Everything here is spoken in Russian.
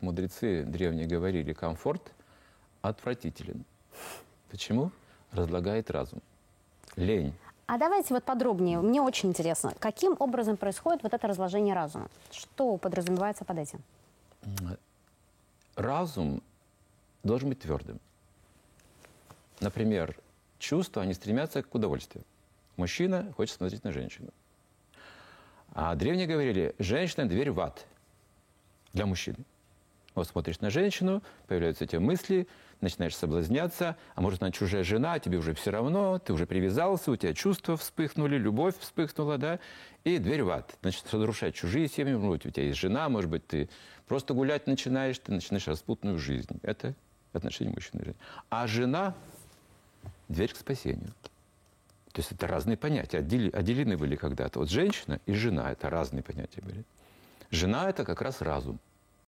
Мудрецы древние говорили, комфорт отвратителен. Почему? Разлагает разум. Лень. А давайте вот подробнее. Мне очень интересно, каким образом происходит вот это разложение разума? Что подразумевается под этим? Разум должен быть твердым. Например, чувства, они стремятся к удовольствию. Мужчина хочет смотреть на женщину. А древние говорили, женщина – дверь в ад для мужчины. Вот смотришь на женщину, появляются эти мысли, начинаешь соблазняться, а может она чужая жена, тебе уже все равно, ты уже привязался, у тебя чувства вспыхнули, любовь вспыхнула, да, и дверь в ад. Значит, разрушать чужие семьи, может у тебя есть жена, может быть, ты просто гулять начинаешь, ты начинаешь распутную жизнь. Это отношение мужчины и женщины. А жена – дверь к спасению. То есть это разные понятия, отдели, отделены были когда-то. Вот женщина и жена – это разные понятия были. Жена – это как раз разум –